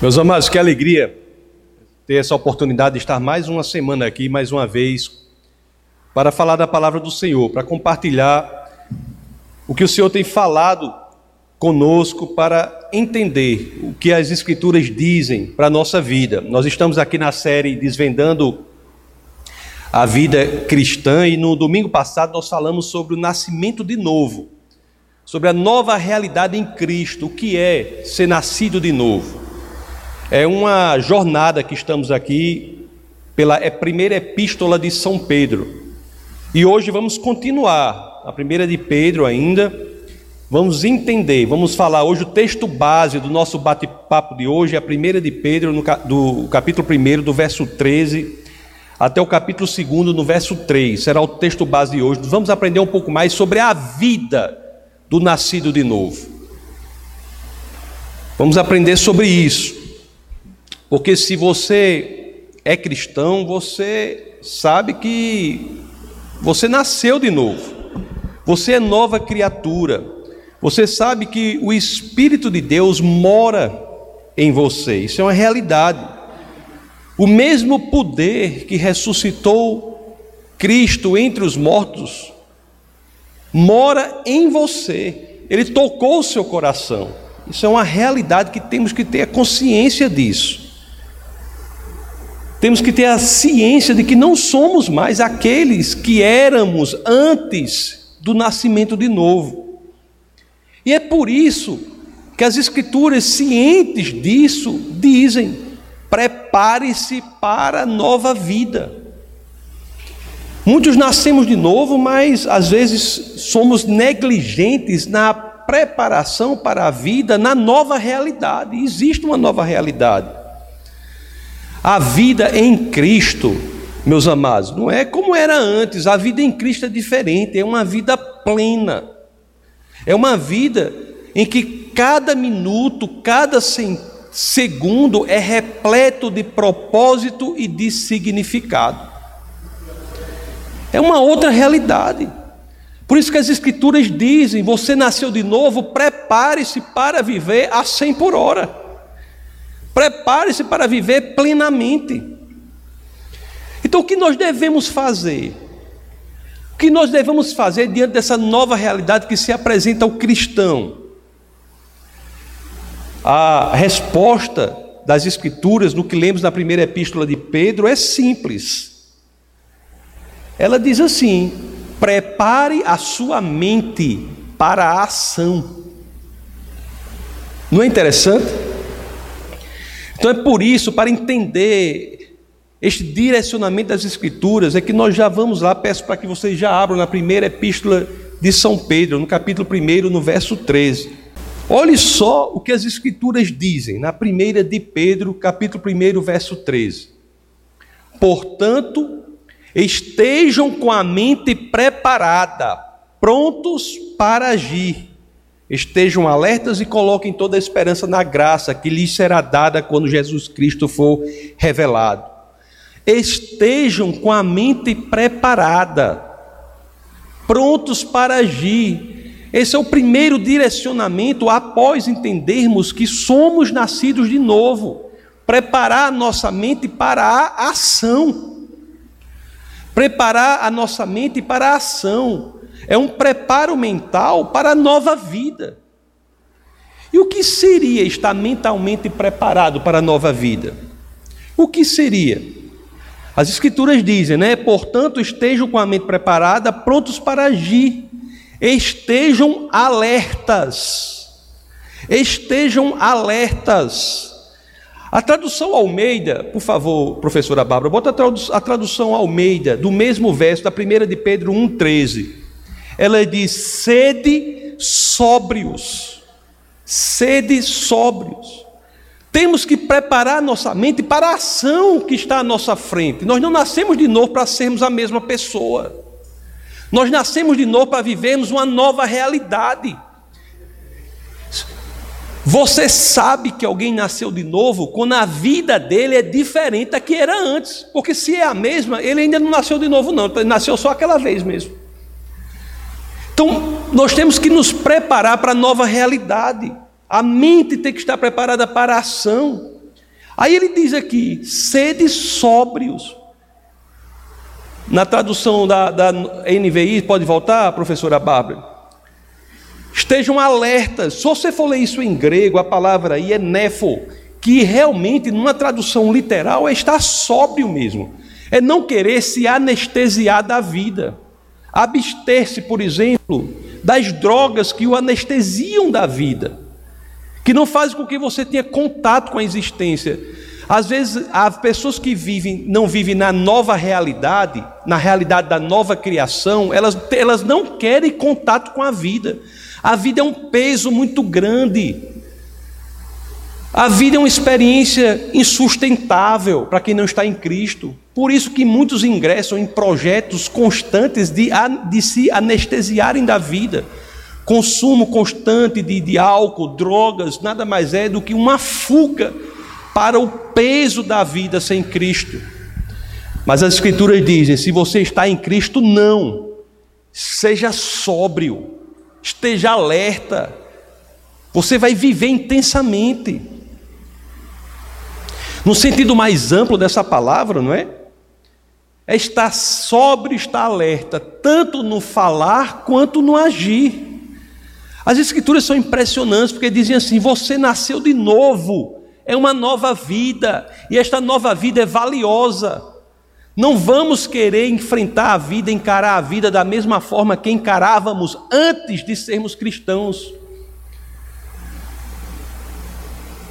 Meus amados, que alegria ter essa oportunidade de estar mais uma semana aqui, mais uma vez, para falar da palavra do Senhor, para compartilhar o que o Senhor tem falado conosco, para entender o que as Escrituras dizem para a nossa vida. Nós estamos aqui na série Desvendando a Vida Cristã e no domingo passado nós falamos sobre o nascimento de novo, sobre a nova realidade em Cristo, o que é ser nascido de novo. É uma jornada que estamos aqui pela é primeira epístola de São Pedro. E hoje vamos continuar a primeira de Pedro ainda. Vamos entender, vamos falar hoje o texto base do nosso bate-papo de hoje, é a primeira de Pedro, no, do capítulo 1, do verso 13 até o capítulo 2, no verso 3. Será o texto base de hoje. Vamos aprender um pouco mais sobre a vida do nascido de novo. Vamos aprender sobre isso. Porque se você é cristão, você sabe que você nasceu de novo. Você é nova criatura. Você sabe que o Espírito de Deus mora em você. Isso é uma realidade. O mesmo poder que ressuscitou Cristo entre os mortos mora em você. Ele tocou o seu coração. Isso é uma realidade que temos que ter a consciência disso. Temos que ter a ciência de que não somos mais aqueles que éramos antes do nascimento de novo. E é por isso que as Escrituras, cientes disso, dizem: prepare-se para a nova vida. Muitos nascemos de novo, mas às vezes somos negligentes na preparação para a vida, na nova realidade. Existe uma nova realidade. A vida em Cristo, meus amados, não é como era antes. A vida em Cristo é diferente, é uma vida plena. É uma vida em que cada minuto, cada segundo é repleto de propósito e de significado. É uma outra realidade. Por isso que as Escrituras dizem: você nasceu de novo, prepare-se para viver a 100 por hora. Prepare-se para viver plenamente. Então, o que nós devemos fazer? O que nós devemos fazer diante dessa nova realidade que se apresenta ao cristão? A resposta das Escrituras, no que lemos na primeira epístola de Pedro, é simples. Ela diz assim: prepare a sua mente para a ação. Não é interessante? Então é por isso, para entender este direcionamento das Escrituras, é que nós já vamos lá, peço para que vocês já abram na primeira epístola de São Pedro, no capítulo 1, no verso 13. Olhe só o que as Escrituras dizem, na primeira de Pedro, capítulo 1, verso 13. Portanto, estejam com a mente preparada, prontos para agir Estejam alertas e coloquem toda a esperança na graça que lhes será dada quando Jesus Cristo for revelado. Estejam com a mente preparada, prontos para agir. Esse é o primeiro direcionamento após entendermos que somos nascidos de novo. Preparar a nossa mente para a ação. Preparar a nossa mente para a ação é um preparo mental para a nova vida. E o que seria estar mentalmente preparado para a nova vida? O que seria? As Escrituras dizem, né? Portanto, estejam com a mente preparada, prontos para agir. Estejam alertas. Estejam alertas. A tradução Almeida, por favor, professora Bárbara, bota a tradução Almeida do mesmo verso da primeira de Pedro 1,13 ela diz: sede sóbrios, sede sóbrios. Temos que preparar nossa mente para a ação que está à nossa frente. Nós não nascemos de novo para sermos a mesma pessoa. Nós nascemos de novo para vivermos uma nova realidade. Você sabe que alguém nasceu de novo quando a vida dele é diferente da que era antes. Porque se é a mesma, ele ainda não nasceu de novo, não. Ele nasceu só aquela vez mesmo. Então, nós temos que nos preparar para a nova realidade. A mente tem que estar preparada para a ação. Aí ele diz aqui: sede sóbrios. Na tradução da, da NVI, pode voltar, professora Bárbara? Estejam alertas. Se você for ler isso em grego, a palavra aí é nefo, que realmente, numa tradução literal, é estar sóbrio mesmo. É não querer se anestesiar da vida. Abster-se, por exemplo, das drogas que o anestesiam da vida, que não fazem com que você tenha contato com a existência. Às vezes, as pessoas que vivem, não vivem na nova realidade, na realidade da nova criação, elas, elas não querem contato com a vida. A vida é um peso muito grande. A vida é uma experiência insustentável para quem não está em Cristo. Por isso que muitos ingressam em projetos constantes de, de se anestesiarem da vida. Consumo constante de, de álcool, drogas, nada mais é do que uma fuga para o peso da vida sem Cristo. Mas as Escrituras dizem: se você está em Cristo, não. Seja sóbrio, esteja alerta. Você vai viver intensamente. No sentido mais amplo dessa palavra, não é? É estar sóbrio, estar alerta, tanto no falar quanto no agir. As escrituras são impressionantes porque dizem assim: você nasceu de novo é uma nova vida, e esta nova vida é valiosa. Não vamos querer enfrentar a vida, encarar a vida da mesma forma que encarávamos antes de sermos cristãos.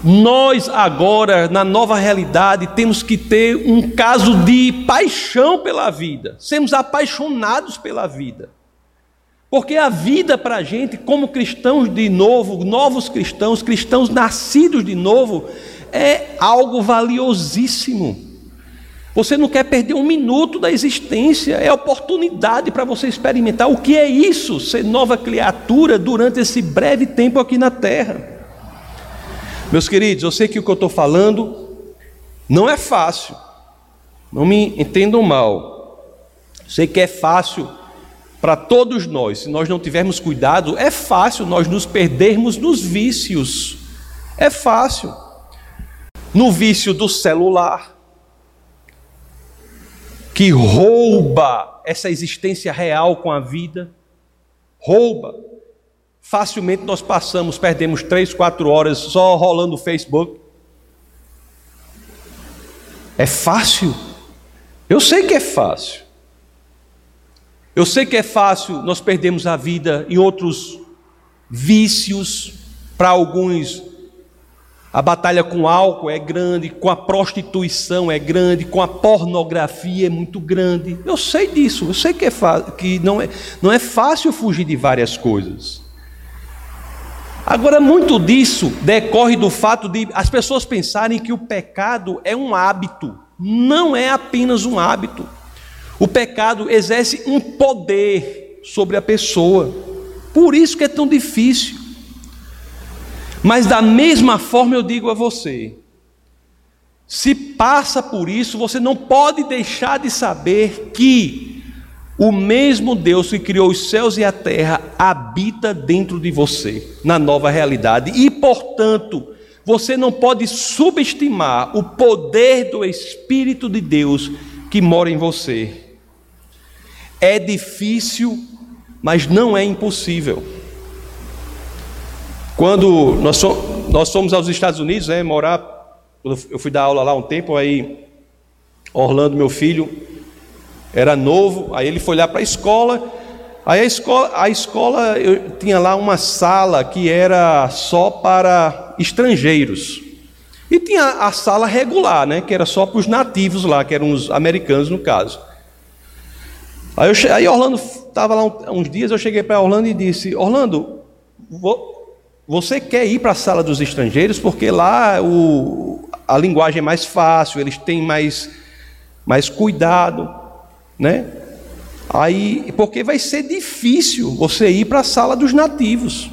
Nós agora, na nova realidade, temos que ter um caso de paixão pela vida, sermos apaixonados pela vida. Porque a vida para a gente, como cristãos de novo, novos cristãos, cristãos nascidos de novo, é algo valiosíssimo. Você não quer perder um minuto da existência, é oportunidade para você experimentar o que é isso, ser nova criatura durante esse breve tempo aqui na terra. Meus queridos, eu sei que o que eu estou falando não é fácil, não me entendam mal. Sei que é fácil para todos nós, se nós não tivermos cuidado, é fácil nós nos perdermos nos vícios. É fácil. No vício do celular, que rouba essa existência real com a vida, rouba. Facilmente nós passamos, perdemos três, quatro horas só rolando o Facebook. É fácil. Eu sei que é fácil. Eu sei que é fácil nós perdermos a vida em outros vícios, para alguns a batalha com álcool é grande, com a prostituição é grande, com a pornografia é muito grande. Eu sei disso, eu sei que, é que não, é, não é fácil fugir de várias coisas. Agora, muito disso decorre do fato de as pessoas pensarem que o pecado é um hábito. Não é apenas um hábito. O pecado exerce um poder sobre a pessoa. Por isso que é tão difícil. Mas da mesma forma eu digo a você: se passa por isso, você não pode deixar de saber que o mesmo Deus que criou os céus e a terra habita dentro de você, na nova realidade, e portanto, você não pode subestimar o poder do Espírito de Deus que mora em você. É difícil, mas não é impossível. Quando nós, fomos aos Estados Unidos, né, morar, eu fui dar aula lá um tempo, aí Orlando, meu filho, era novo, aí ele foi lá para a escola, aí a escola, a escola eu tinha lá uma sala que era só para estrangeiros. E tinha a sala regular, né, que era só para os nativos lá, que eram os americanos no caso. Aí, eu, aí Orlando estava lá uns dias, eu cheguei para Orlando e disse: Orlando, você quer ir para a sala dos estrangeiros porque lá o, a linguagem é mais fácil, eles têm mais, mais cuidado, né? Aí, porque vai ser difícil você ir para a sala dos nativos.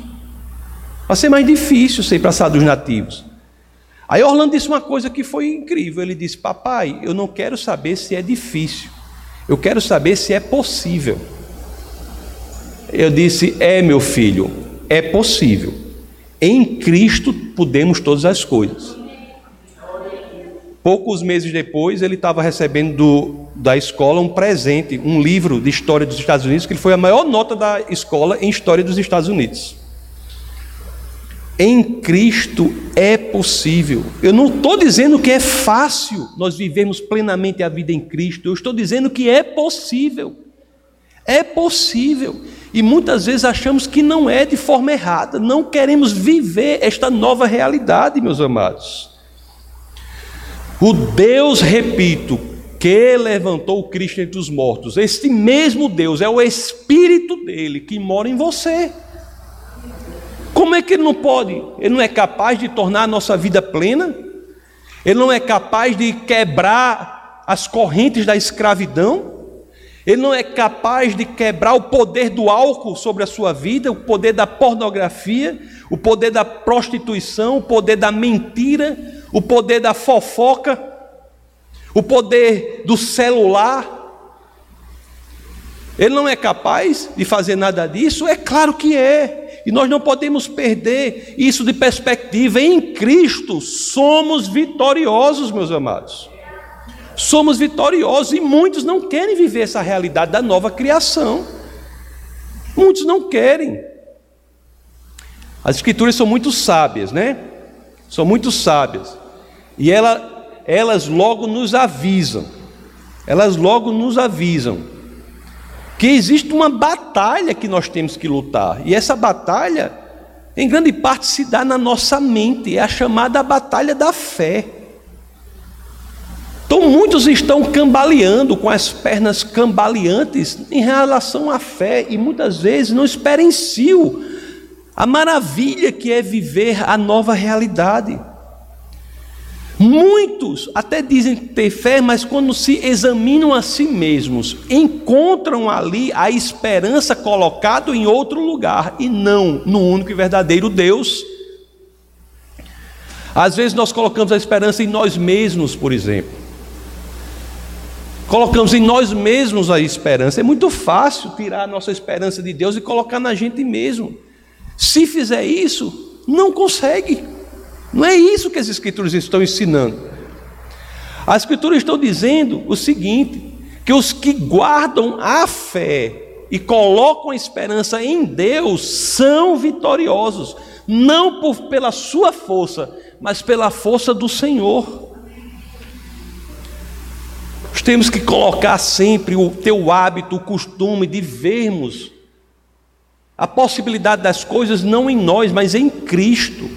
Vai ser mais difícil você ir para a sala dos nativos. Aí Orlando disse uma coisa que foi incrível. Ele disse: Papai, eu não quero saber se é difícil. Eu quero saber se é possível. Eu disse: É, meu filho, é possível. Em Cristo podemos todas as coisas. Poucos meses depois, ele estava recebendo do, da escola um presente, um livro de história dos Estados Unidos, que foi a maior nota da escola em história dos Estados Unidos. Em Cristo é possível. Eu não estou dizendo que é fácil nós vivemos plenamente a vida em Cristo, eu estou dizendo que é possível. É possível. E muitas vezes achamos que não é de forma errada, não queremos viver esta nova realidade, meus amados. O Deus, repito, que levantou o Cristo entre os mortos, este mesmo Deus é o Espírito dele que mora em você. Como é que ele não pode? Ele não é capaz de tornar a nossa vida plena? Ele não é capaz de quebrar as correntes da escravidão? Ele não é capaz de quebrar o poder do álcool sobre a sua vida, o poder da pornografia, o poder da prostituição, o poder da mentira, o poder da fofoca, o poder do celular. Ele não é capaz de fazer nada disso? É claro que é. E nós não podemos perder isso de perspectiva. Em Cristo somos vitoriosos, meus amados. Somos vitoriosos e muitos não querem viver essa realidade da nova criação. Muitos não querem. As escrituras são muito sábias, né? São muito sábias. E ela, elas logo nos avisam. Elas logo nos avisam que existe uma batalha que nós temos que lutar. E essa batalha, em grande parte, se dá na nossa mente. É a chamada batalha da fé. Então muitos estão cambaleando com as pernas cambaleantes em relação à fé e muitas vezes não experienciam a maravilha que é viver a nova realidade. Muitos até dizem ter fé, mas quando se examinam a si mesmos, encontram ali a esperança colocada em outro lugar e não no único e verdadeiro Deus. Às vezes nós colocamos a esperança em nós mesmos, por exemplo. Colocamos em nós mesmos a esperança. É muito fácil tirar a nossa esperança de Deus e colocar na gente mesmo. Se fizer isso, não consegue. Não é isso que as Escrituras estão ensinando. As Escrituras estão dizendo o seguinte: que os que guardam a fé e colocam a esperança em Deus são vitoriosos, não por, pela sua força, mas pela força do Senhor. Nós temos que colocar sempre o teu hábito, o costume de vermos a possibilidade das coisas não em nós, mas em Cristo.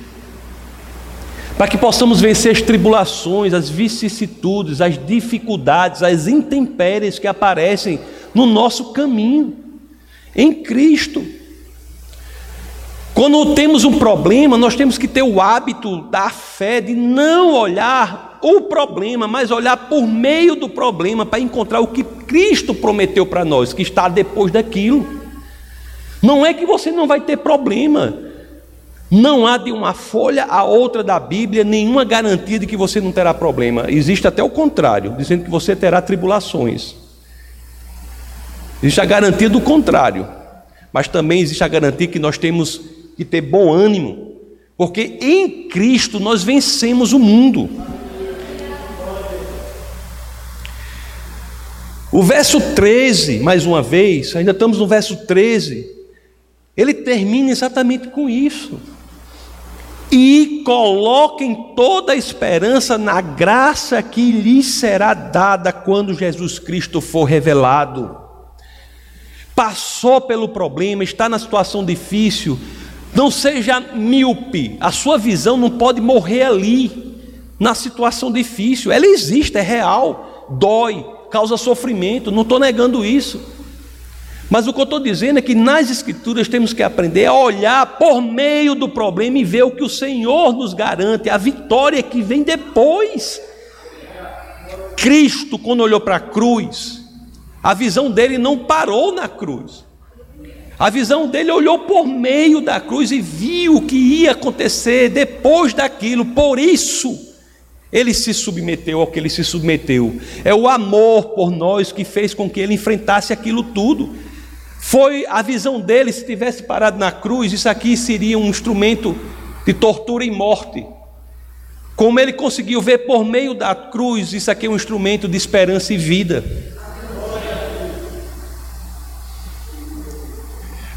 Para que possamos vencer as tribulações, as vicissitudes, as dificuldades, as intempéries que aparecem no nosso caminho. Em Cristo. Quando temos um problema, nós temos que ter o hábito da fé de não olhar o problema, mas olhar por meio do problema para encontrar o que Cristo prometeu para nós, que está depois daquilo. Não é que você não vai ter problema. Não há de uma folha a outra da Bíblia nenhuma garantia de que você não terá problema. Existe até o contrário, dizendo que você terá tribulações. Existe a garantia do contrário, mas também existe a garantia que nós temos que ter bom ânimo, porque em Cristo nós vencemos o mundo. O verso 13, mais uma vez, ainda estamos no verso 13, ele termina exatamente com isso. E coloquem toda a esperança na graça que lhes será dada quando Jesus Cristo for revelado. Passou pelo problema, está na situação difícil, não seja míope, a sua visão não pode morrer ali, na situação difícil, ela existe, é real, dói, causa sofrimento, não estou negando isso. Mas o que eu estou dizendo é que nas Escrituras temos que aprender a olhar por meio do problema e ver o que o Senhor nos garante, a vitória que vem depois. Cristo, quando olhou para a cruz, a visão dele não parou na cruz. A visão dele olhou por meio da cruz e viu o que ia acontecer depois daquilo. Por isso, ele se submeteu ao que ele se submeteu. É o amor por nós que fez com que ele enfrentasse aquilo tudo. Foi a visão dele, se tivesse parado na cruz, isso aqui seria um instrumento de tortura e morte. Como ele conseguiu ver por meio da cruz, isso aqui é um instrumento de esperança e vida.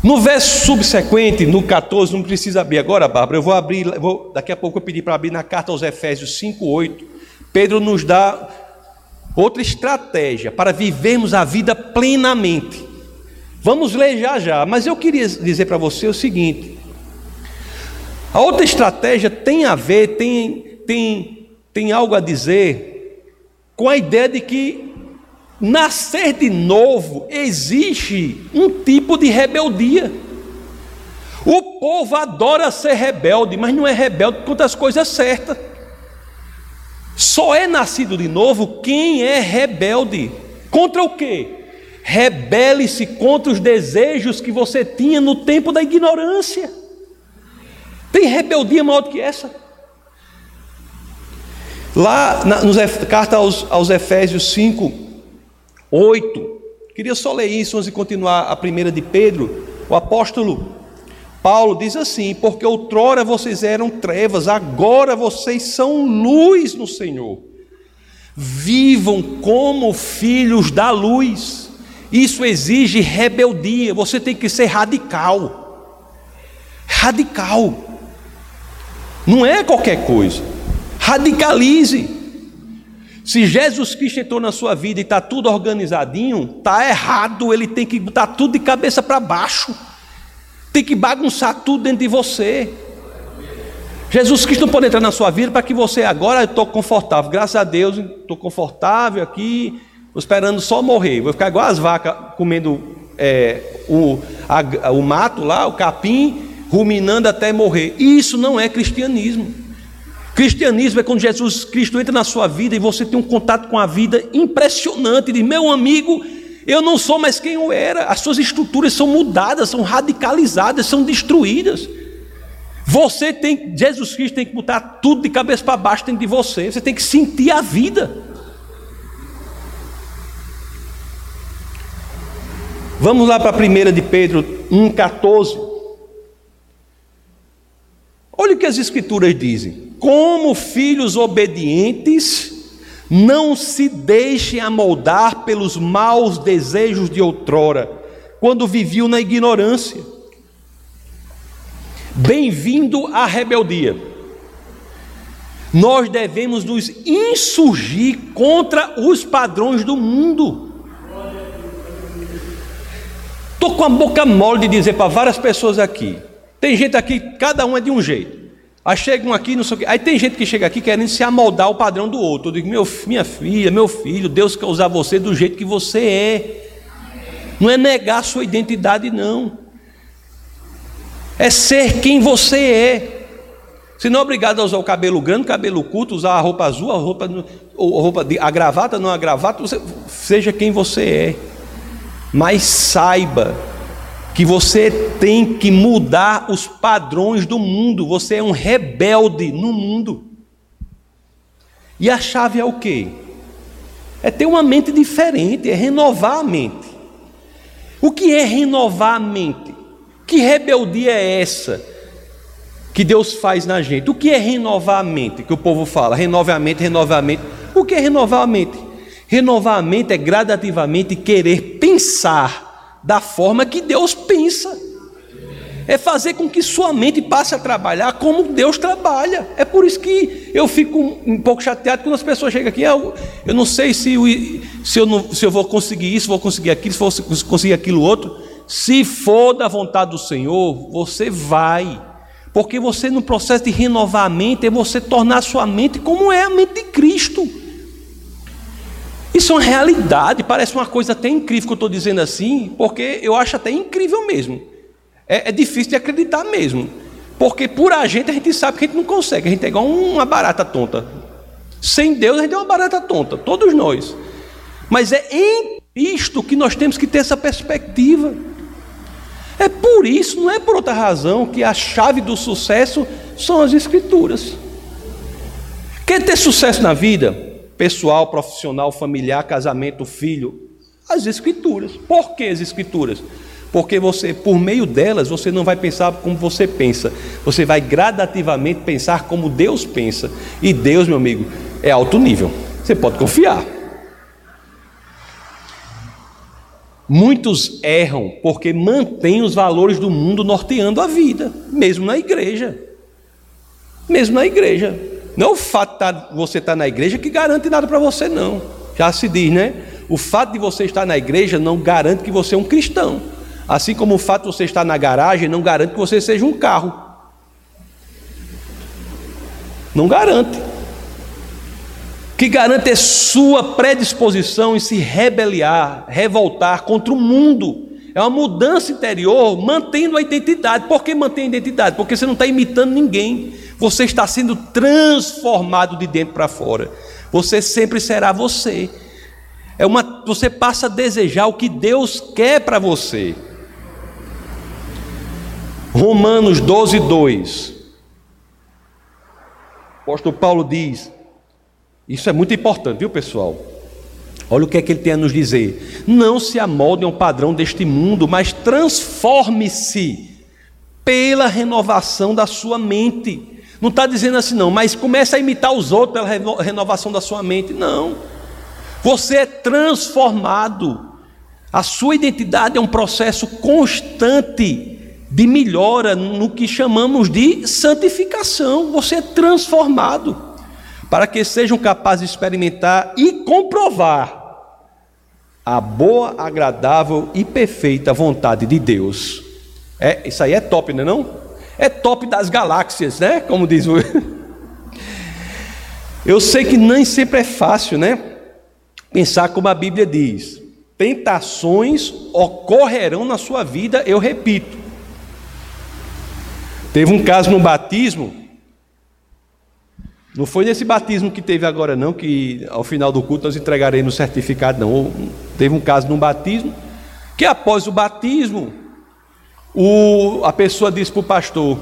No verso subsequente, no 14, não precisa abrir agora, Bárbara, eu vou abrir, vou, daqui a pouco eu pedi para abrir na carta aos Efésios 5:8. Pedro nos dá outra estratégia para vivermos a vida plenamente. Vamos ler já já, mas eu queria dizer para você o seguinte: a outra estratégia tem a ver, tem, tem, tem algo a dizer com a ideia de que nascer de novo existe um tipo de rebeldia. O povo adora ser rebelde, mas não é rebelde contra as coisas certas. Só é nascido de novo quem é rebelde. Contra o quê? Rebele-se contra os desejos que você tinha no tempo da ignorância. Tem rebeldia maior do que essa? Lá na nos, carta aos, aos Efésios 5, 8. Queria só ler isso antes de continuar a primeira de Pedro. O apóstolo Paulo diz assim: Porque outrora vocês eram trevas, agora vocês são luz no Senhor. Vivam como filhos da luz. Isso exige rebeldia, você tem que ser radical. Radical. Não é qualquer coisa. Radicalize. Se Jesus Cristo entrou na sua vida e está tudo organizadinho, está errado, ele tem que botar tudo de cabeça para baixo. Tem que bagunçar tudo dentro de você. Jesus Cristo não pode entrar na sua vida para que você agora estou confortável. Graças a Deus, estou confortável aqui, esperando só morrer. Vou ficar igual as vacas comendo é, o, a, o mato lá, o capim, ruminando até morrer. Isso não é cristianismo. Cristianismo é quando Jesus Cristo entra na sua vida e você tem um contato com a vida impressionante. De meu amigo, eu não sou mais quem eu era. As suas estruturas são mudadas, são radicalizadas, são destruídas. Você tem, Jesus Cristo tem que botar tudo de cabeça para baixo dentro de você. Você tem que sentir a vida. Vamos lá para a primeira de Pedro 1,14. Olha o que as escrituras dizem. Como filhos obedientes, não se deixem amoldar pelos maus desejos de outrora, quando viviam na ignorância. Bem-vindo à rebeldia. Nós devemos nos insurgir contra os padrões do mundo. Estou com a boca mole de dizer para várias pessoas aqui. Tem gente aqui, cada um é de um jeito. Aí chegam aqui, não sei o quê. Aí tem gente que chega aqui querendo se amoldar ao padrão do outro. Eu digo, meu, minha filha, meu filho, Deus quer usar você do jeito que você é. Não é negar a sua identidade, não. É ser quem você é. Se não é obrigado a usar o cabelo grande, cabelo curto, usar a roupa azul, a roupa, a, roupa a gravata, não a gravata, você, seja quem você é. Mas saiba que você tem que mudar os padrões do mundo, você é um rebelde no mundo. E a chave é o quê? É ter uma mente diferente, é renovar a mente. O que é renovar a mente? Que rebeldia é essa que Deus faz na gente? O que é renovar a mente? Que o povo fala, renove a mente, renove a mente. O que é renovar a mente? Renovar a mente é gradativamente querer pensar da forma que Deus pensa. É fazer com que sua mente passe a trabalhar como Deus trabalha. É por isso que eu fico um pouco chateado quando as pessoas chegam aqui. Eu, eu não sei se, eu, se, eu não, se eu vou conseguir isso, vou conseguir aquilo, se vou conseguir aquilo outro. Se for da vontade do Senhor, você vai. Porque você, no processo de renovar a mente, é você tornar a sua mente como é a mente de Cristo. Isso é uma realidade, parece uma coisa até incrível que eu estou dizendo assim, porque eu acho até incrível mesmo. É, é, difícil de acreditar mesmo. Porque por a gente a gente sabe que a gente não consegue, a gente é igual uma barata tonta. Sem Deus a gente é uma barata tonta, todos nós. Mas é em Cristo que nós temos que ter essa perspectiva. É por isso, não é por outra razão, que a chave do sucesso são as Escrituras. Quer ter sucesso na vida? Pessoal, profissional, familiar, casamento, filho? As Escrituras. Por que as Escrituras? Porque você, por meio delas, você não vai pensar como você pensa. Você vai gradativamente pensar como Deus pensa. E Deus, meu amigo, é alto nível. Você pode confiar. Muitos erram porque mantêm os valores do mundo norteando a vida, mesmo na igreja. Mesmo na igreja. Não o fato de tá, você estar na igreja que garante nada para você, não. Já se diz, né? O fato de você estar na igreja não garante que você é um cristão. Assim como o fato de você estar na garagem não garante que você seja um carro. Não garante que garante é sua predisposição em se rebeliar, revoltar contra o mundo. É uma mudança interior, mantendo a identidade. Por que mantém a identidade? Porque você não está imitando ninguém. Você está sendo transformado de dentro para fora. Você sempre será você. É uma, você passa a desejar o que Deus quer para você. Romanos 12, 2. O apóstolo Paulo diz: isso é muito importante, viu, pessoal? Olha o que é que ele tem a nos dizer. Não se amoldem ao padrão deste mundo, mas transforme-se pela renovação da sua mente. Não está dizendo assim, não, mas comece a imitar os outros pela renovação da sua mente. Não. Você é transformado. A sua identidade é um processo constante de melhora no que chamamos de santificação. Você é transformado para que sejam capazes de experimentar e comprovar a boa, agradável e perfeita vontade de Deus. É, isso aí é top, não é não? É top das galáxias, né? Como diz o Eu sei que nem sempre é fácil, né? Pensar como a Bíblia diz. Tentações ocorrerão na sua vida, eu repito. Teve um caso no batismo não foi nesse batismo que teve agora, não, que ao final do culto nós entregaremos o certificado, não. Teve um caso num batismo, que após o batismo, o, a pessoa disse para o pastor: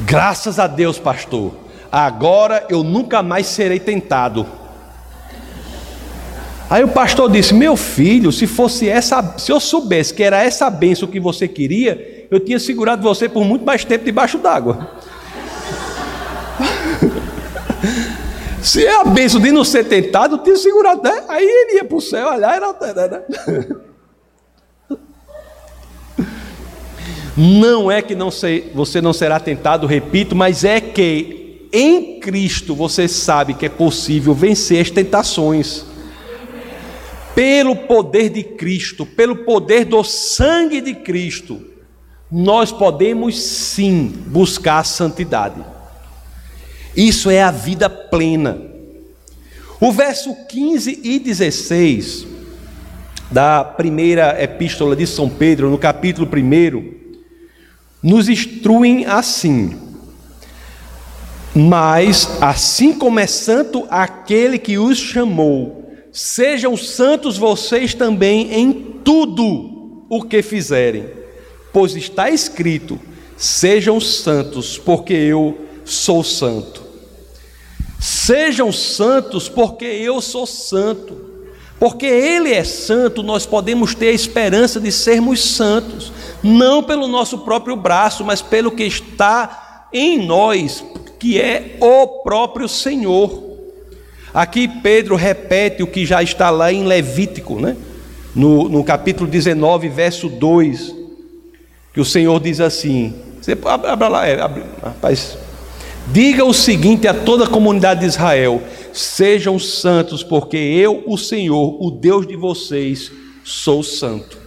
Graças a Deus, pastor, agora eu nunca mais serei tentado. Aí o pastor disse: Meu filho, se fosse essa, se eu soubesse que era essa benção que você queria, eu tinha segurado você por muito mais tempo debaixo d'água. Se é a bênção de não ser tentado, tinha segurado, né? Aí ele ia para o céu, olhar, era né? Não é que não sei, você não será tentado, repito, mas é que em Cristo você sabe que é possível vencer as tentações. Pelo poder de Cristo, pelo poder do sangue de Cristo, nós podemos sim buscar a santidade. Isso é a vida plena. O verso 15 e 16 da primeira epístola de São Pedro, no capítulo 1, nos instruem assim: Mas, assim como é santo aquele que os chamou, sejam santos vocês também em tudo o que fizerem, pois está escrito: Sejam santos, porque eu sou santo. Sejam santos, porque eu sou santo. Porque Ele é santo, nós podemos ter a esperança de sermos santos, não pelo nosso próprio braço, mas pelo que está em nós, que é o próprio Senhor. Aqui Pedro repete o que já está lá em Levítico, né? no, no capítulo 19, verso 2, que o Senhor diz assim: você abra lá, é, abre, rapaz, Diga o seguinte a toda a comunidade de Israel: sejam santos, porque eu, o Senhor, o Deus de vocês, sou santo.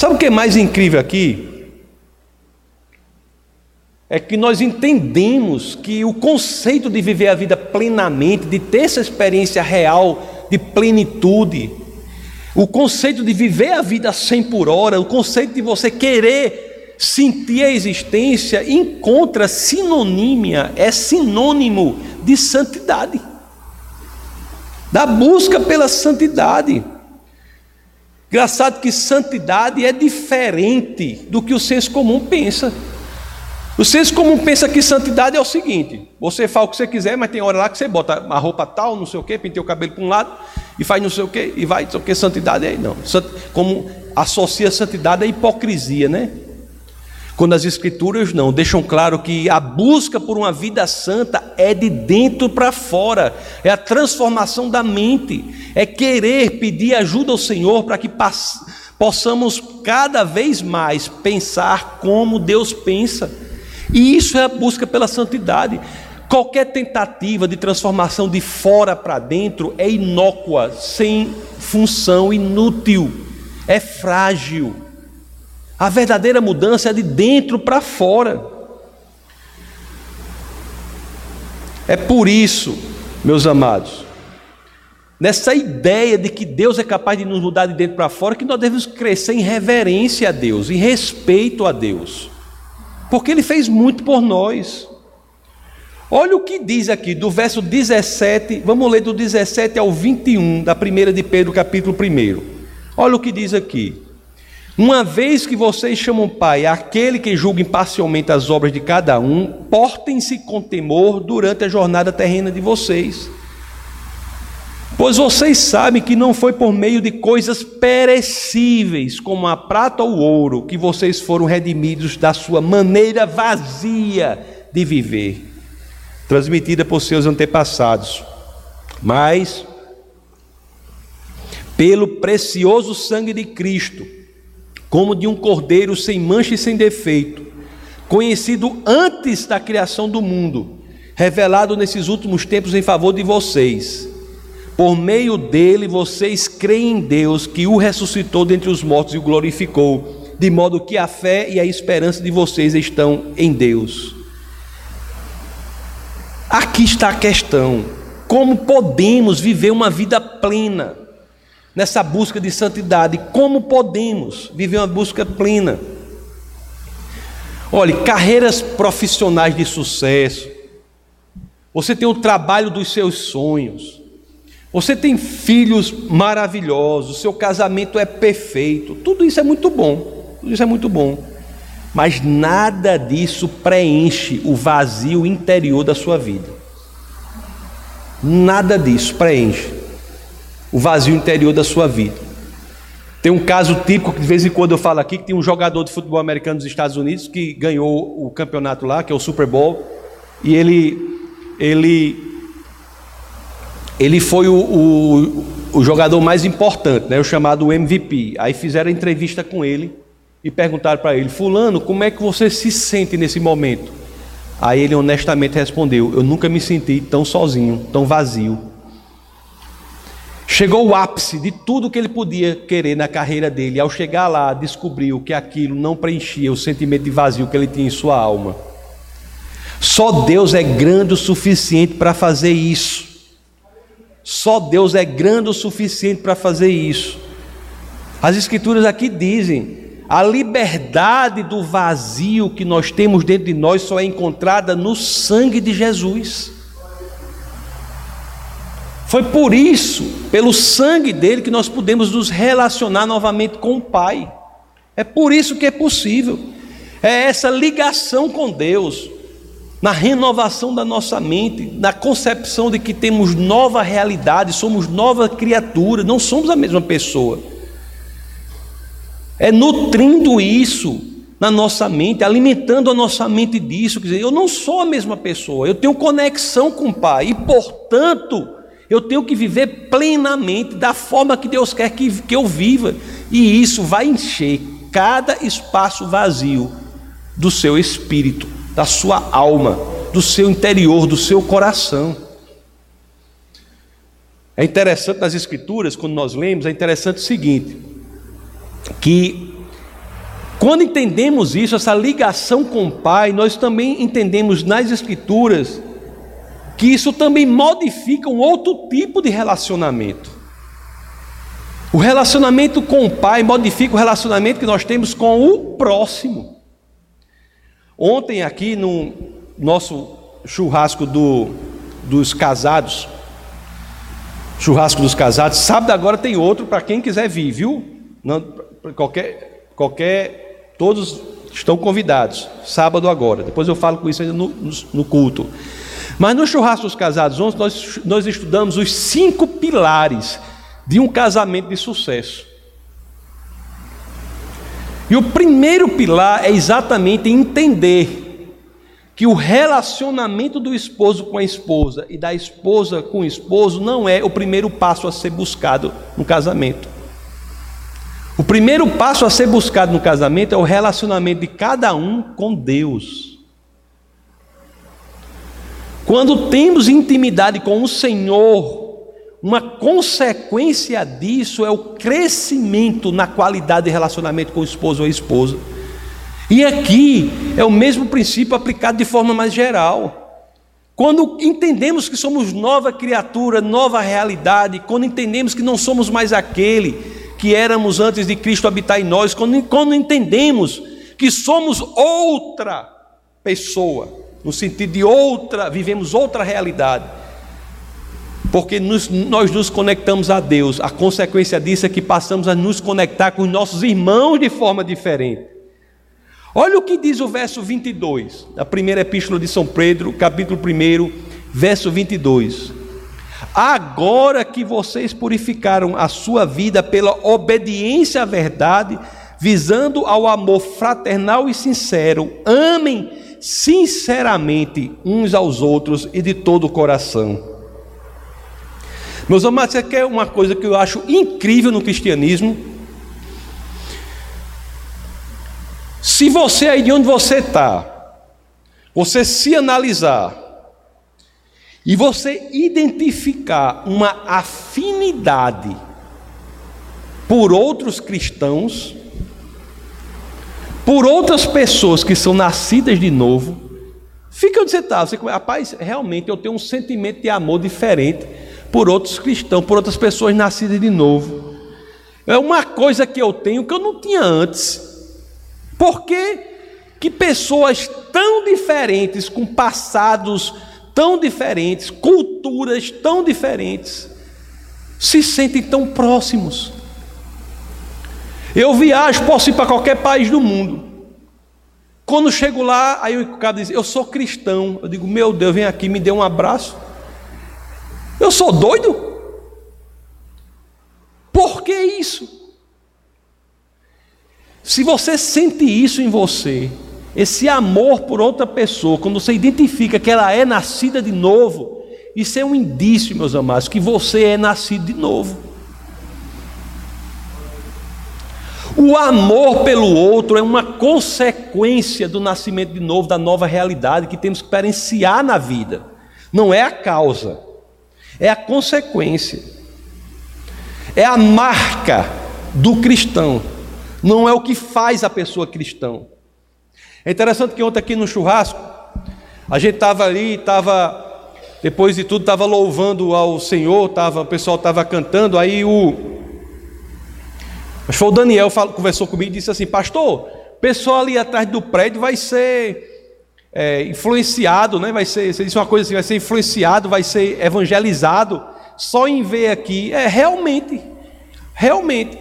Sabe o que é mais incrível aqui? É que nós entendemos que o conceito de viver a vida plenamente, de ter essa experiência real de plenitude, o conceito de viver a vida 100 por hora, o conceito de você querer sentir a existência encontra sinonímia, é sinônimo de santidade. Da busca pela santidade. Engraçado que santidade é diferente do que o senso comum pensa. O senso comum pensa que santidade é o seguinte: você faz o que você quiser, mas tem hora lá que você bota a roupa tal, não sei o quê, penteia o cabelo para um lado e faz não sei o quê, e vai, não sei o quê, santidade é. Não. Como associa santidade à hipocrisia, né? Quando as escrituras não deixam claro que a busca por uma vida santa é de dentro para fora, é a transformação da mente, é querer pedir ajuda ao Senhor para que possamos cada vez mais pensar como Deus pensa. E isso é a busca pela santidade. Qualquer tentativa de transformação de fora para dentro é inócua, sem função, inútil, é frágil. A verdadeira mudança é de dentro para fora. É por isso, meus amados, nessa ideia de que Deus é capaz de nos mudar de dentro para fora, que nós devemos crescer em reverência a Deus, em respeito a Deus porque ele fez muito por nós. Olha o que diz aqui, do verso 17, vamos ler do 17 ao 21, da primeira de Pedro, capítulo 1. Olha o que diz aqui. Uma vez que vocês chamam Pai aquele que julga imparcialmente as obras de cada um, portem-se com temor durante a jornada terrena de vocês. Pois vocês sabem que não foi por meio de coisas perecíveis, como a prata ou ouro, que vocês foram redimidos da sua maneira vazia de viver, transmitida por seus antepassados, mas pelo precioso sangue de Cristo, como de um cordeiro sem mancha e sem defeito, conhecido antes da criação do mundo, revelado nesses últimos tempos em favor de vocês. Por meio dele vocês creem em Deus que o ressuscitou dentre os mortos e o glorificou, de modo que a fé e a esperança de vocês estão em Deus. Aqui está a questão: como podemos viver uma vida plena nessa busca de santidade? Como podemos viver uma busca plena? Olhe, carreiras profissionais de sucesso. Você tem o trabalho dos seus sonhos. Você tem filhos maravilhosos, seu casamento é perfeito, tudo isso é muito bom, tudo isso é muito bom. Mas nada disso preenche o vazio interior da sua vida. Nada disso preenche o vazio interior da sua vida. Tem um caso típico que de vez em quando eu falo aqui, que tem um jogador de futebol americano dos Estados Unidos que ganhou o campeonato lá, que é o Super Bowl, e ele ele ele foi o, o, o, jogador mais importante, né, o chamado MVP. Aí fizeram entrevista com ele e perguntaram para ele: Fulano, como é que você se sente nesse momento? Aí ele honestamente respondeu: Eu nunca me senti tão sozinho, tão vazio. Chegou o ápice de tudo que ele podia querer na carreira dele. Ao chegar lá, descobriu que aquilo não preenchia o sentimento de vazio que ele tinha em sua alma. Só Deus é grande o suficiente para fazer isso. Só Deus é grande o suficiente para fazer isso. As Escrituras aqui dizem: a liberdade do vazio que nós temos dentro de nós só é encontrada no sangue de Jesus. Foi por isso, pelo sangue dele, que nós podemos nos relacionar novamente com o Pai. É por isso que é possível. É essa ligação com Deus na renovação da nossa mente, na concepção de que temos nova realidade, somos nova criatura, não somos a mesma pessoa. É nutrindo isso na nossa mente, alimentando a nossa mente disso, quer dizer, eu não sou a mesma pessoa, eu tenho conexão com o Pai e, portanto, eu tenho que viver plenamente da forma que Deus quer que, que eu viva, e isso vai encher cada espaço vazio do seu espírito da sua alma, do seu interior, do seu coração. É interessante nas Escrituras, quando nós lemos, é interessante o seguinte: que quando entendemos isso, essa ligação com o Pai, nós também entendemos nas Escrituras que isso também modifica um outro tipo de relacionamento. O relacionamento com o Pai modifica o relacionamento que nós temos com o próximo. Ontem, aqui no nosso churrasco do, dos casados, churrasco dos casados, sábado agora tem outro para quem quiser vir, viu? Não, qualquer, qualquer, todos estão convidados, sábado agora. Depois eu falo com isso ainda no, no, no culto. Mas no churrasco dos casados ontem nós, nós estudamos os cinco pilares de um casamento de sucesso. E o primeiro pilar é exatamente entender que o relacionamento do esposo com a esposa e da esposa com o esposo não é o primeiro passo a ser buscado no casamento. O primeiro passo a ser buscado no casamento é o relacionamento de cada um com Deus. Quando temos intimidade com o Senhor, uma consequência disso é o crescimento na qualidade de relacionamento com o esposo ou a esposa. E aqui é o mesmo princípio aplicado de forma mais geral. Quando entendemos que somos nova criatura, nova realidade, quando entendemos que não somos mais aquele que éramos antes de Cristo habitar em nós, quando, quando entendemos que somos outra pessoa, no sentido de outra, vivemos outra realidade, porque nos, nós nos conectamos a Deus, a consequência disso é que passamos a nos conectar com os nossos irmãos de forma diferente. Olha o que diz o verso 22, da primeira epístola de São Pedro, capítulo 1, verso 22. Agora que vocês purificaram a sua vida pela obediência à verdade, visando ao amor fraternal e sincero, amem sinceramente uns aos outros e de todo o coração. Meus amados, aqui é uma coisa que eu acho incrível no cristianismo Se você aí de onde você está, você se analisar e você identificar uma afinidade por outros cristãos, por outras pessoas que são nascidas de novo, fica onde você está. Você, rapaz, realmente eu tenho um sentimento de amor diferente por outros cristãos, por outras pessoas nascidas de novo. É uma coisa que eu tenho que eu não tinha antes. Por que, que pessoas tão diferentes, com passados tão diferentes, culturas tão diferentes, se sentem tão próximos? Eu viajo, posso ir para qualquer país do mundo. Quando chego lá, aí o cara diz: Eu sou cristão. Eu digo: Meu Deus, vem aqui, me dê um abraço. Eu sou doido? Por que isso? Se você sente isso em você, esse amor por outra pessoa, quando você identifica que ela é nascida de novo, isso é um indício, meus amados, que você é nascido de novo. O amor pelo outro é uma consequência do nascimento de novo, da nova realidade que temos que experienciar na vida. Não é a causa, é a consequência. É a marca do cristão não é o que faz a pessoa cristão. É interessante que ontem aqui no churrasco, a gente estava ali, estava, depois de tudo, estava louvando ao Senhor, tava, o pessoal estava cantando, aí o. Que foi o Daniel falou, conversou comigo e disse assim: Pastor, o pessoal ali atrás do prédio vai ser é, influenciado, né? vai ser, você disse uma coisa assim, vai ser influenciado, vai ser evangelizado, só em ver aqui. É realmente, realmente.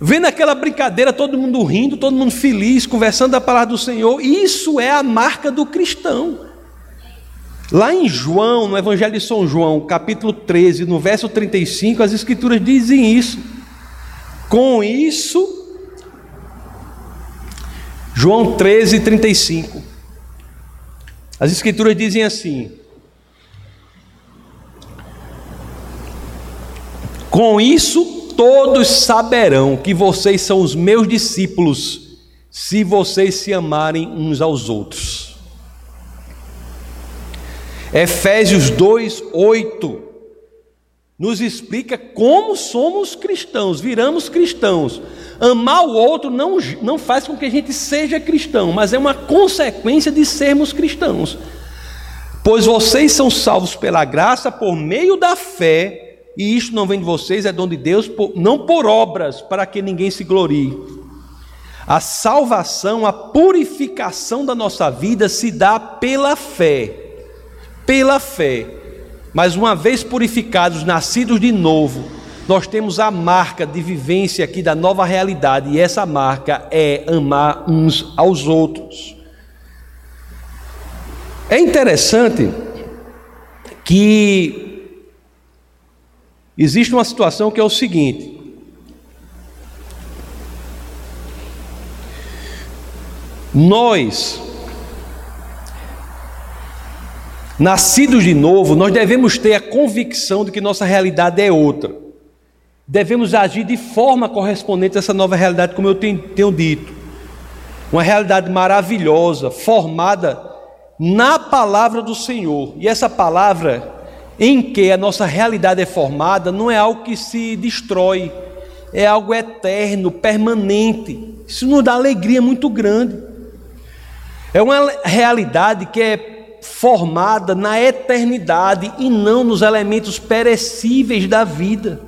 Vendo aquela brincadeira, todo mundo rindo, todo mundo feliz, conversando a palavra do Senhor, isso é a marca do cristão. Lá em João, no Evangelho de São João, capítulo 13, no verso 35, as Escrituras dizem isso. Com isso, João 13, 35. As Escrituras dizem assim: Com isso, todos saberão que vocês são os meus discípulos, se vocês se amarem uns aos outros. Efésios 2, 8 nos explica como somos cristãos, viramos cristãos. Amar o outro não, não faz com que a gente seja cristão, mas é uma consequência de sermos cristãos. Pois vocês são salvos pela graça por meio da fé e isto não vem de vocês, é dom de Deus, não por obras, para que ninguém se glorie. A salvação, a purificação da nossa vida se dá pela fé. Pela fé. Mas uma vez purificados, nascidos de novo, nós temos a marca de vivência aqui da nova realidade, e essa marca é amar uns aos outros. É interessante que existe uma situação que é o seguinte: nós, nascidos de novo, nós devemos ter a convicção de que nossa realidade é outra. Devemos agir de forma correspondente a essa nova realidade, como eu tenho, dito. Uma realidade maravilhosa, formada na palavra do Senhor. E essa palavra em que a nossa realidade é formada não é algo que se destrói, é algo eterno, permanente. Isso nos dá alegria muito grande. É uma realidade que é formada na eternidade e não nos elementos perecíveis da vida.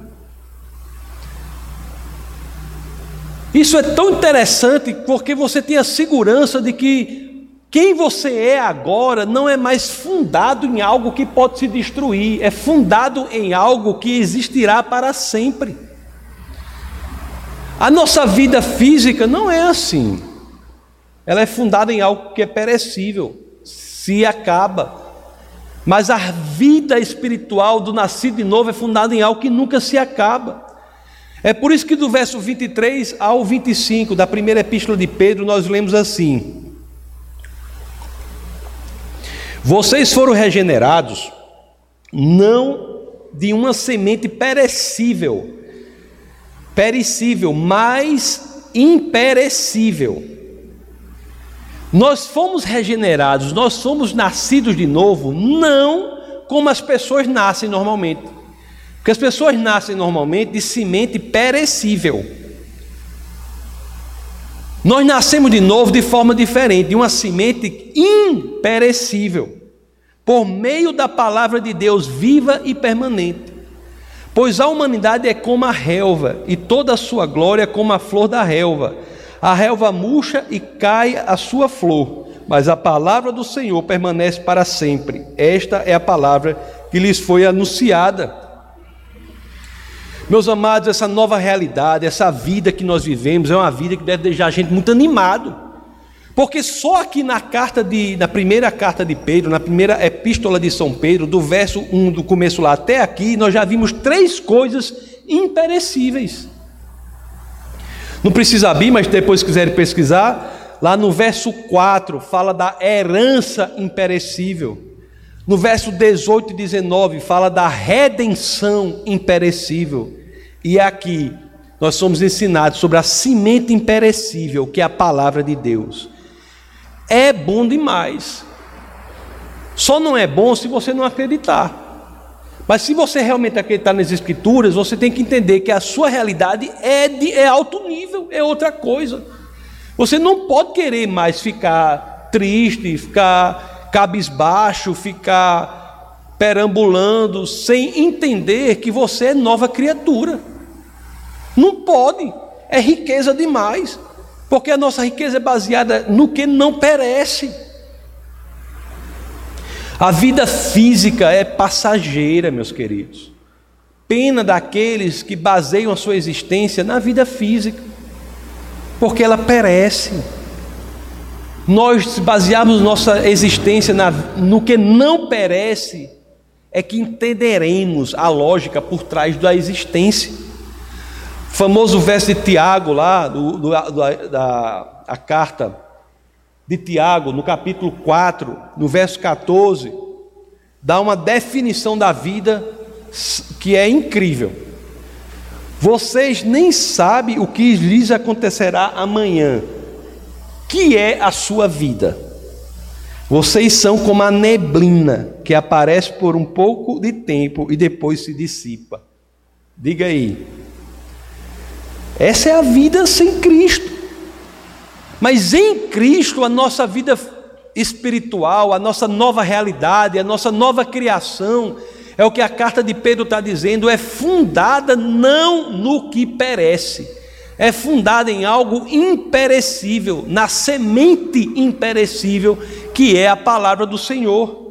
Isso é tão interessante porque você tem a segurança de que quem você é agora não é mais fundado em algo que pode se destruir, é fundado em algo que existirá para sempre. A nossa vida física não é assim. Ela é fundada em algo que é perecível, se acaba. Mas a vida espiritual do nascido de novo é fundada em algo que nunca se acaba. É por isso que do verso 23 ao 25 da primeira epístola de Pedro nós lemos assim: Vocês foram regenerados não de uma semente perecível, perecível, mas imperecível nós fomos regenerados, nós somos nascidos de novo, não como as pessoas nascem normalmente. Porque as pessoas nascem normalmente de semente perecível. Nós nascemos de novo de forma diferente, de uma semente imperecível, por meio da palavra de Deus viva e permanente. Pois a humanidade é como a relva, e toda a sua glória como a flor da relva a relva murcha e cai a sua flor, mas a palavra do Senhor permanece para sempre. Esta é a palavra que lhes foi anunciada. Meus amados, essa nova realidade, essa vida que nós vivemos, é uma vida que deve deixar a gente muito animado. Porque só aqui na carta de, na primeira carta de Pedro, na primeira epístola de São Pedro, do verso 1 do começo lá até aqui, nós já vimos três coisas imperecíveis. Não precisa abrir, mas depois se quiserem pesquisar, lá no verso 4 fala da herança imperecível. No verso 18 e 19 fala da redenção imperecível. E aqui nós somos ensinados sobre a semente imperecível, que é a palavra de Deus. É bom demais. Só não é bom se você não acreditar. Mas se você realmente acreditar nas Escrituras, você tem que entender que a sua realidade é de é alto nível, é outra coisa. Você não pode querer mais ficar triste, ficar cabisbaixo, ficar perambulando, sem entender que você é nova criatura. Não pode, é riqueza demais, porque a nossa riqueza é baseada no que não perece. A vida física é passageira, meus queridos. Pena daqueles que baseiam a sua existência na vida física, porque ela perece. Nós basearmos nossa existência na, no que não perece, é que entenderemos a lógica por trás da existência. O famoso verso de Tiago, lá, do, do, da a carta de Tiago, no capítulo 4, no verso 14, dá uma definição da vida que é incrível. Vocês nem sabem o que lhes acontecerá amanhã, que é a sua vida. Vocês são como a neblina que aparece por um pouco de tempo e depois se dissipa. Diga aí. Essa é a vida sem Cristo. Mas em Cristo, a nossa vida espiritual, a nossa nova realidade, a nossa nova criação, é o que a carta de Pedro está dizendo, é fundada não no que perece, é fundada em algo imperecível, na semente imperecível, que é a palavra do Senhor.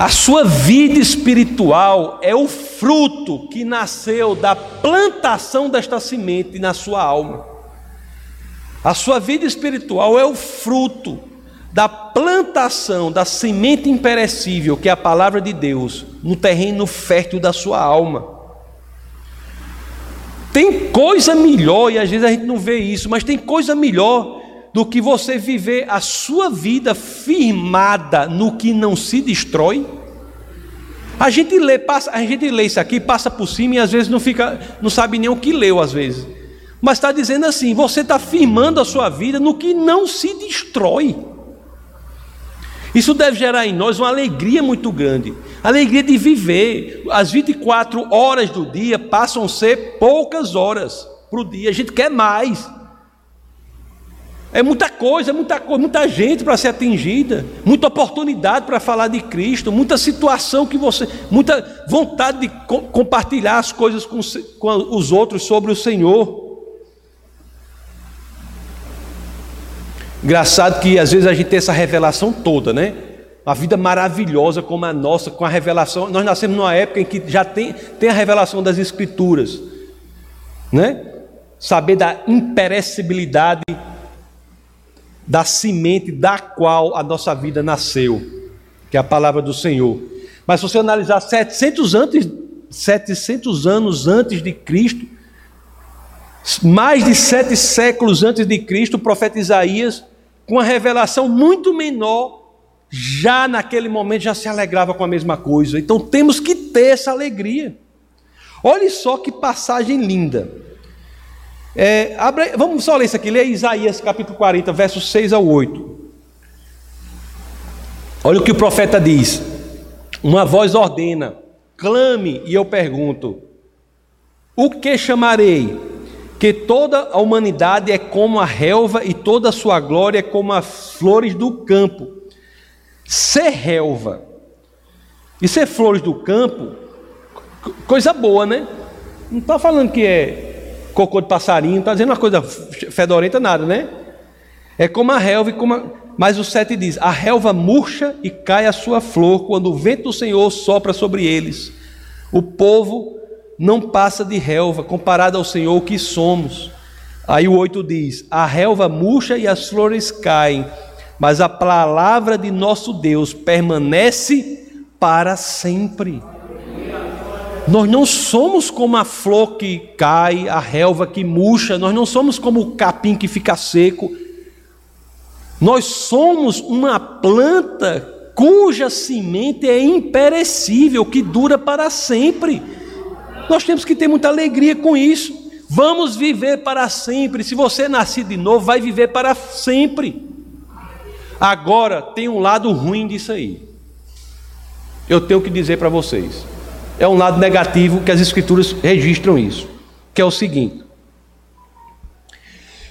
A sua vida espiritual é o fruto que nasceu da plantação desta semente na sua alma. A sua vida espiritual é o fruto da plantação da semente imperecível, que é a palavra de Deus, no terreno fértil da sua alma. Tem coisa melhor, e às vezes a gente não vê isso, mas tem coisa melhor do que você viver a sua vida firmada no que não se destrói. A gente lê, passa, a gente lê isso aqui, passa por cima e às vezes não fica, não sabe nem o que leu às vezes. Mas está dizendo assim: você está firmando a sua vida no que não se destrói. Isso deve gerar em nós uma alegria muito grande, alegria de viver. As 24 horas do dia passam a ser poucas horas para o dia, a gente quer mais. É muita coisa, muita coisa, muita gente para ser atingida, muita oportunidade para falar de Cristo, muita situação que você, muita vontade de co compartilhar as coisas com, com os outros sobre o Senhor. Engraçado que às vezes a gente tem essa revelação toda, né? Uma vida maravilhosa como a nossa, com a revelação. Nós nascemos numa época em que já tem, tem a revelação das Escrituras, né? Saber da imperecibilidade da semente da qual a nossa vida nasceu, que é a palavra do Senhor. Mas se você analisar 700 anos, 700 anos antes de Cristo, mais de sete séculos antes de Cristo, o profeta Isaías, com uma revelação muito menor, já naquele momento já se alegrava com a mesma coisa. Então temos que ter essa alegria. Olhe só que passagem linda. É, abre, vamos só ler isso aqui, lê Isaías capítulo 40, versos 6 ao 8. Olha o que o profeta diz: Uma voz ordena, clame, e eu pergunto: O que chamarei? Que toda a humanidade é como a relva e toda a sua glória é como as flores do campo. Ser relva e ser flores do campo, coisa boa, né? Não está falando que é cocô de passarinho, não está dizendo uma coisa fedorenta, nada, né? É como a relva, como a... mas o 7 diz: a relva murcha e cai a sua flor quando o vento do Senhor sopra sobre eles. O povo não passa de relva comparado ao Senhor que somos. Aí o 8 diz: a relva murcha e as flores caem, mas a palavra de nosso Deus permanece para sempre. Nós não somos como a flor que cai, a relva que murcha, nós não somos como o capim que fica seco. Nós somos uma planta cuja semente é imperecível, que dura para sempre. Nós temos que ter muita alegria com isso. Vamos viver para sempre. Se você nascer de novo, vai viver para sempre. Agora, tem um lado ruim disso aí. Eu tenho que dizer para vocês é um lado negativo que as escrituras registram isso, que é o seguinte: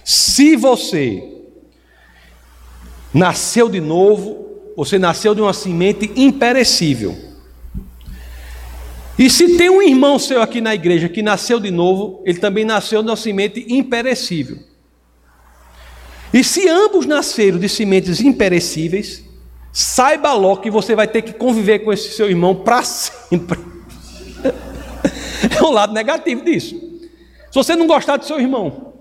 se você nasceu de novo, você nasceu de uma semente imperecível. E se tem um irmão seu aqui na igreja que nasceu de novo, ele também nasceu de uma semente imperecível. E se ambos nasceram de sementes imperecíveis, saiba logo que você vai ter que conviver com esse seu irmão para sempre. É o lado negativo disso. Se você não gostar do seu irmão,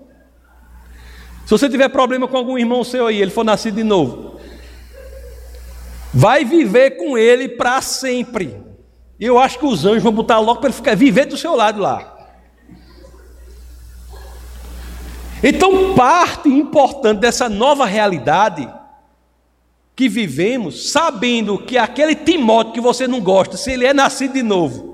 se você tiver problema com algum irmão seu aí, ele for nascido de novo, vai viver com ele para sempre. E eu acho que os anjos vão botar logo para ele ficar viver do seu lado lá. Então, parte importante dessa nova realidade que vivemos, sabendo que aquele Timóteo que você não gosta, se ele é nascido de novo,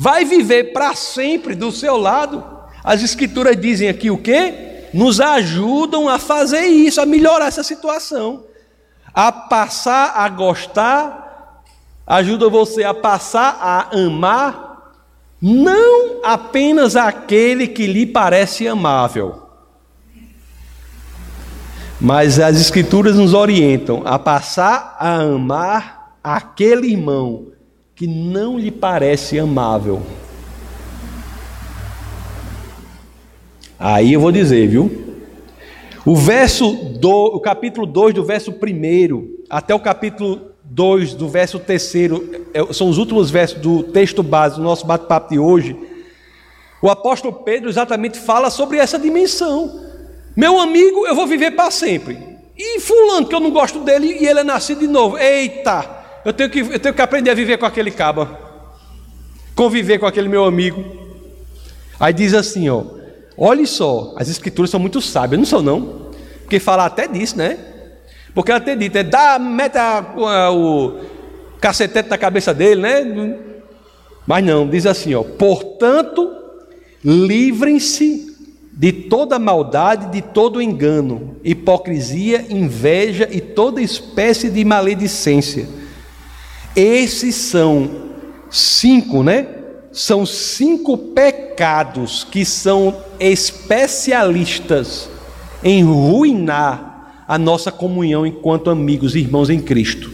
vai viver para sempre do seu lado. As escrituras dizem aqui o quê? Nos ajudam a fazer isso, a melhorar essa situação, a passar a gostar, ajuda você a passar a amar não apenas aquele que lhe parece amável, mas as Escrituras nos orientam a passar a amar aquele irmão que não lhe parece amável. Aí eu vou dizer, viu? O verso do, o capítulo 2 do verso 1 até o capítulo 2, do verso 3, é, são os últimos versos do texto base do nosso bate-papo de hoje, o apóstolo Pedro exatamente fala sobre essa dimensão. Meu amigo, eu vou viver para sempre. E fulano, que eu não gosto dele, e ele é nascido de novo. Eita, eu tenho que, eu tenho que aprender a viver com aquele caba. Conviver com aquele meu amigo. Aí diz assim, ó. Olhe só, as escrituras são muito sábias, não são não? Porque fala até disso, né? Porque ela tem dito, é dá, mete a, o cacetete na cabeça dele, né? Mas não, diz assim, ó. Portanto, livrem-se de toda maldade, de todo engano, hipocrisia, inveja e toda espécie de maledicência. Esses são cinco, né? São cinco pecados que são especialistas em ruinar a nossa comunhão enquanto amigos e irmãos em Cristo.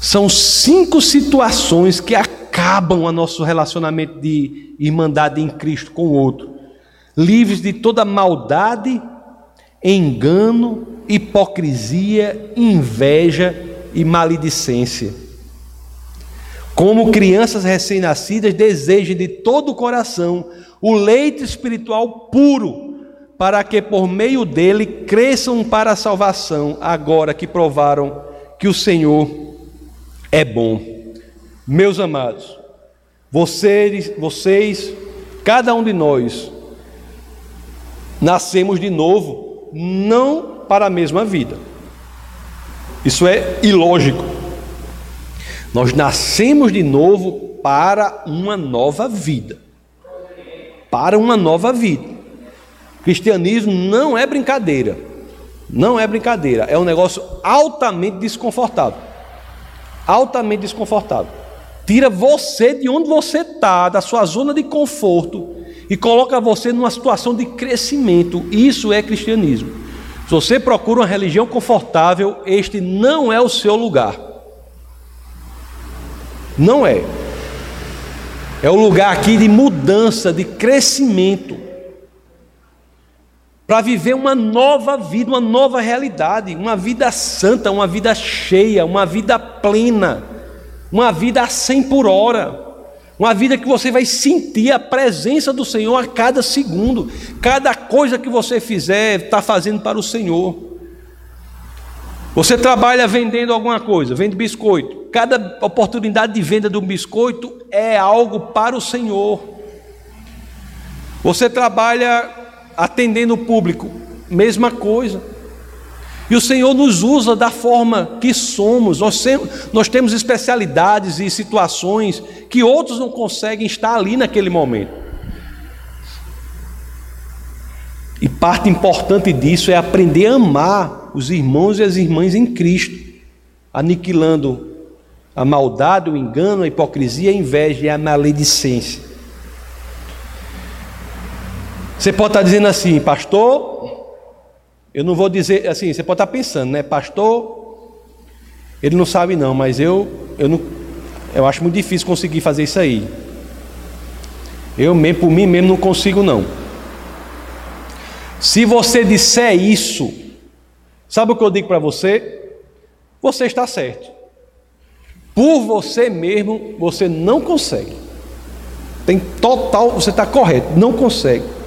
São cinco situações que acabam o nosso relacionamento de irmandade em Cristo com o outro, livres de toda maldade, engano, hipocrisia, inveja e maledicência. Como crianças recém-nascidas, desejem de todo o coração o leite espiritual puro, para que por meio dele cresçam para a salvação, agora que provaram que o Senhor é bom. Meus amados, vocês, vocês, cada um de nós, nascemos de novo, não para a mesma vida. Isso é ilógico. Nós nascemos de novo para uma nova vida. Para uma nova vida. Cristianismo não é brincadeira. Não é brincadeira. É um negócio altamente desconfortável. Altamente desconfortável. Tira você de onde você está, da sua zona de conforto, e coloca você numa situação de crescimento. Isso é cristianismo. Se você procura uma religião confortável, este não é o seu lugar. Não é. É o lugar aqui de mudança, de crescimento. Para viver uma nova vida, uma nova realidade, uma vida santa, uma vida cheia, uma vida plena uma vida a 100 por hora, uma vida que você vai sentir a presença do Senhor a cada segundo, cada coisa que você fizer, está fazendo para o Senhor. Você trabalha vendendo alguma coisa, vende biscoito, cada oportunidade de venda de um biscoito é algo para o Senhor. Você trabalha atendendo o público, mesma coisa. E o Senhor nos usa da forma que somos. Nós, nós temos especialidades e situações que outros não conseguem estar ali naquele momento. E parte importante disso é aprender a amar os irmãos e as irmãs em Cristo, aniquilando a maldade, o engano, a hipocrisia, a inveja e a maledicência. Você pode estar dizendo assim, pastor, eu não vou dizer assim, você pode estar pensando, né, pastor? Ele não sabe não, mas eu eu não eu acho muito difícil conseguir fazer isso aí. Eu mesmo por mim mesmo não consigo não. Se você disser isso, sabe o que eu digo para você? Você está certo. Por você mesmo, você não consegue. Tem total, você está correto, não consegue.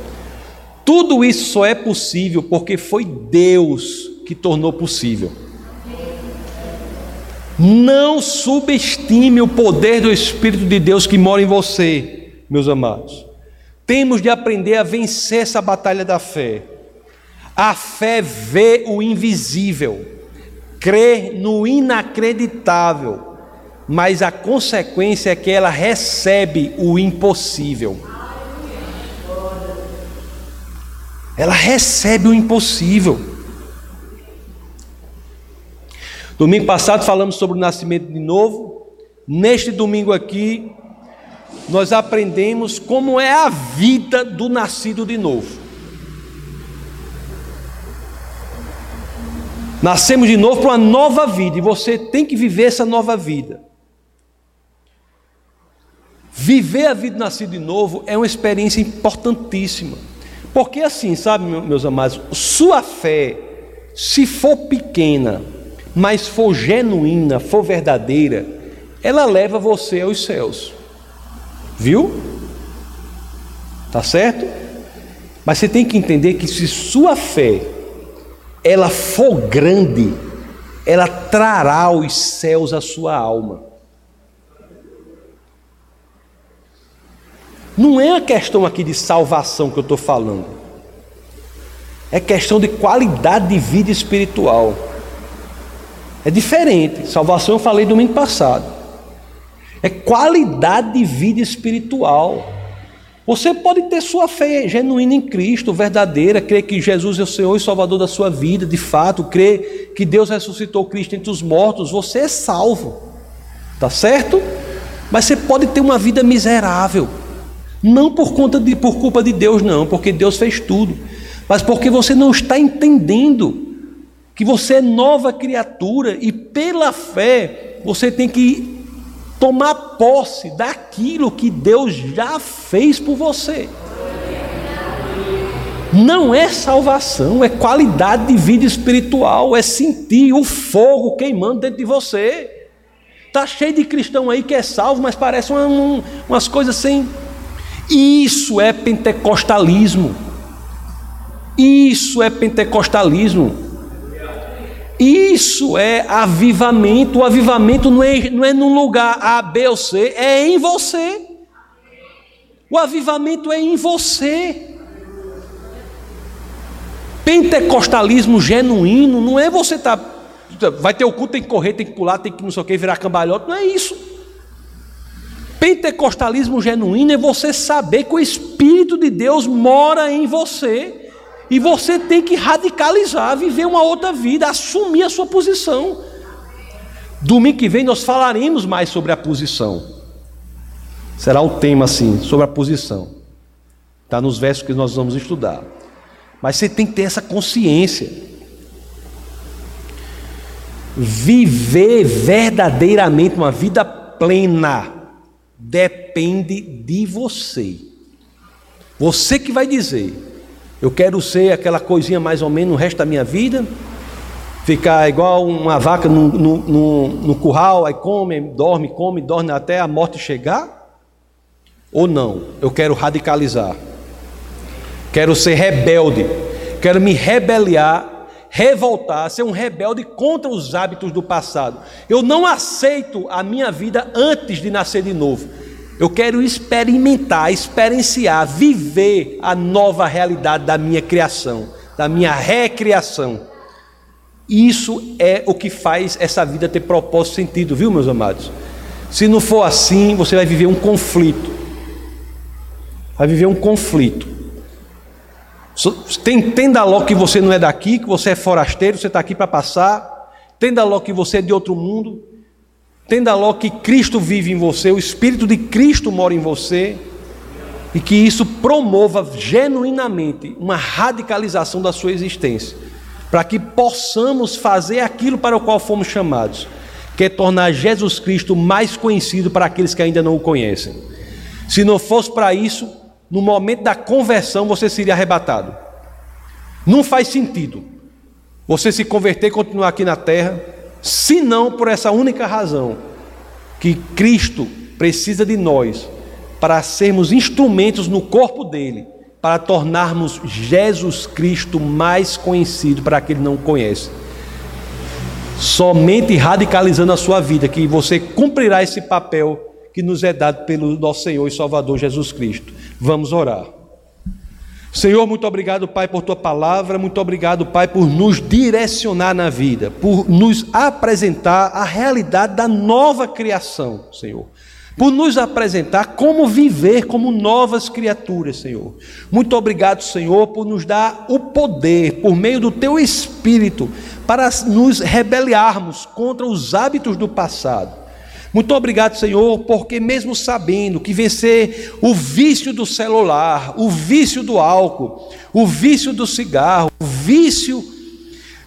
Tudo isso só é possível porque foi Deus que tornou possível. Não subestime o poder do Espírito de Deus que mora em você, meus amados. Temos de aprender a vencer essa batalha da fé. A fé vê o invisível, crê no inacreditável, mas a consequência é que ela recebe o impossível. Ela recebe o impossível. Domingo passado falamos sobre o nascimento de novo. Neste domingo aqui, nós aprendemos como é a vida do nascido de novo. Nascemos de novo para uma nova vida e você tem que viver essa nova vida. Viver a vida nascido de novo é uma experiência importantíssima. Porque assim, sabe, meus amados, sua fé, se for pequena, mas for genuína, for verdadeira, ela leva você aos céus. Viu? Tá certo? Mas você tem que entender que se sua fé ela for grande, ela trará os céus à sua alma. Não é a questão aqui de salvação que eu estou falando, é questão de qualidade de vida espiritual. É diferente. Salvação eu falei domingo passado. É qualidade de vida espiritual. Você pode ter sua fé genuína em Cristo, verdadeira, crer que Jesus é o Senhor e Salvador da sua vida, de fato, crer que Deus ressuscitou Cristo entre os mortos, você é salvo, tá certo? Mas você pode ter uma vida miserável, não por conta de, por culpa de Deus, não, porque Deus fez tudo, mas porque você não está entendendo que você é nova criatura e pela fé você tem que tomar posse daquilo que Deus já fez por você. Não é salvação, é qualidade de vida espiritual, é sentir o fogo queimando dentro de você. Tá cheio de cristão aí que é salvo, mas parece uma, um, umas coisas sem. Isso é pentecostalismo. Isso é pentecostalismo. Isso é avivamento. O avivamento não é, não é num lugar A, B ou C, é em você. O avivamento é em você. Pentecostalismo genuíno não é você estar. Tá, vai ter o culto, tem que correr, tem que pular, tem que não sei o que, virar cambalhota. Não é isso. Pentecostalismo genuíno é você saber que o Espírito de Deus mora em você e você tem que radicalizar, viver uma outra vida, assumir a sua posição. Domingo que vem nós falaremos mais sobre a posição. Será o tema assim, sobre a posição. Está nos versos que nós vamos estudar. Mas você tem que ter essa consciência. Viver verdadeiramente uma vida plena depende de você. Você que vai dizer, eu quero ser aquela coisinha mais ou menos o resto da minha vida, ficar igual uma vaca no, no, no, no curral, aí come, dorme, come, dorme até a morte chegar? Ou não? Eu quero radicalizar, quero ser rebelde, quero me rebeliar, revoltar, ser um rebelde contra os hábitos do passado. Eu não aceito a minha vida antes de nascer de novo. Eu quero experimentar, experienciar, viver a nova realidade da minha criação, da minha recriação. Isso é o que faz essa vida ter propósito e sentido, viu, meus amados? Se não for assim, você vai viver um conflito. Vai viver um conflito. Entenda logo que você não é daqui, que você é forasteiro, você está aqui para passar. Entenda logo que você é de outro mundo. Entenda logo que Cristo vive em você, o Espírito de Cristo mora em você, e que isso promova genuinamente uma radicalização da sua existência, para que possamos fazer aquilo para o qual fomos chamados, que é tornar Jesus Cristo mais conhecido para aqueles que ainda não o conhecem. Se não fosse para isso, no momento da conversão você seria arrebatado. Não faz sentido você se converter e continuar aqui na terra se não por essa única razão, que Cristo precisa de nós para sermos instrumentos no corpo dele, para tornarmos Jesus Cristo mais conhecido para aquele que não conhece. Somente radicalizando a sua vida que você cumprirá esse papel que nos é dado pelo nosso Senhor e Salvador Jesus Cristo. Vamos orar. Senhor, muito obrigado, Pai, por tua palavra, muito obrigado, Pai, por nos direcionar na vida, por nos apresentar a realidade da nova criação, Senhor. Por nos apresentar como viver como novas criaturas, Senhor. Muito obrigado, Senhor, por nos dar o poder, por meio do teu espírito, para nos rebeliarmos contra os hábitos do passado muito obrigado, Senhor, porque mesmo sabendo que vencer o vício do celular, o vício do álcool, o vício do cigarro, o vício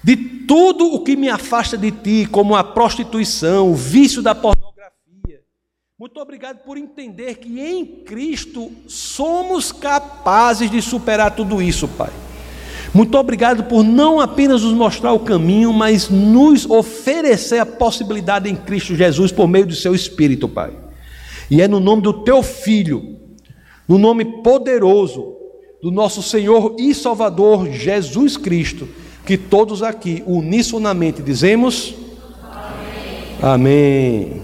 de tudo o que me afasta de ti, como a prostituição, o vício da pornografia. Muito obrigado por entender que em Cristo somos capazes de superar tudo isso, Pai. Muito obrigado por não apenas nos mostrar o caminho, mas nos oferecer a possibilidade em Cristo Jesus por meio do seu Espírito, Pai. E é no nome do teu Filho, no nome poderoso do nosso Senhor e Salvador Jesus Cristo, que todos aqui unissonamente dizemos: Amém. Amém.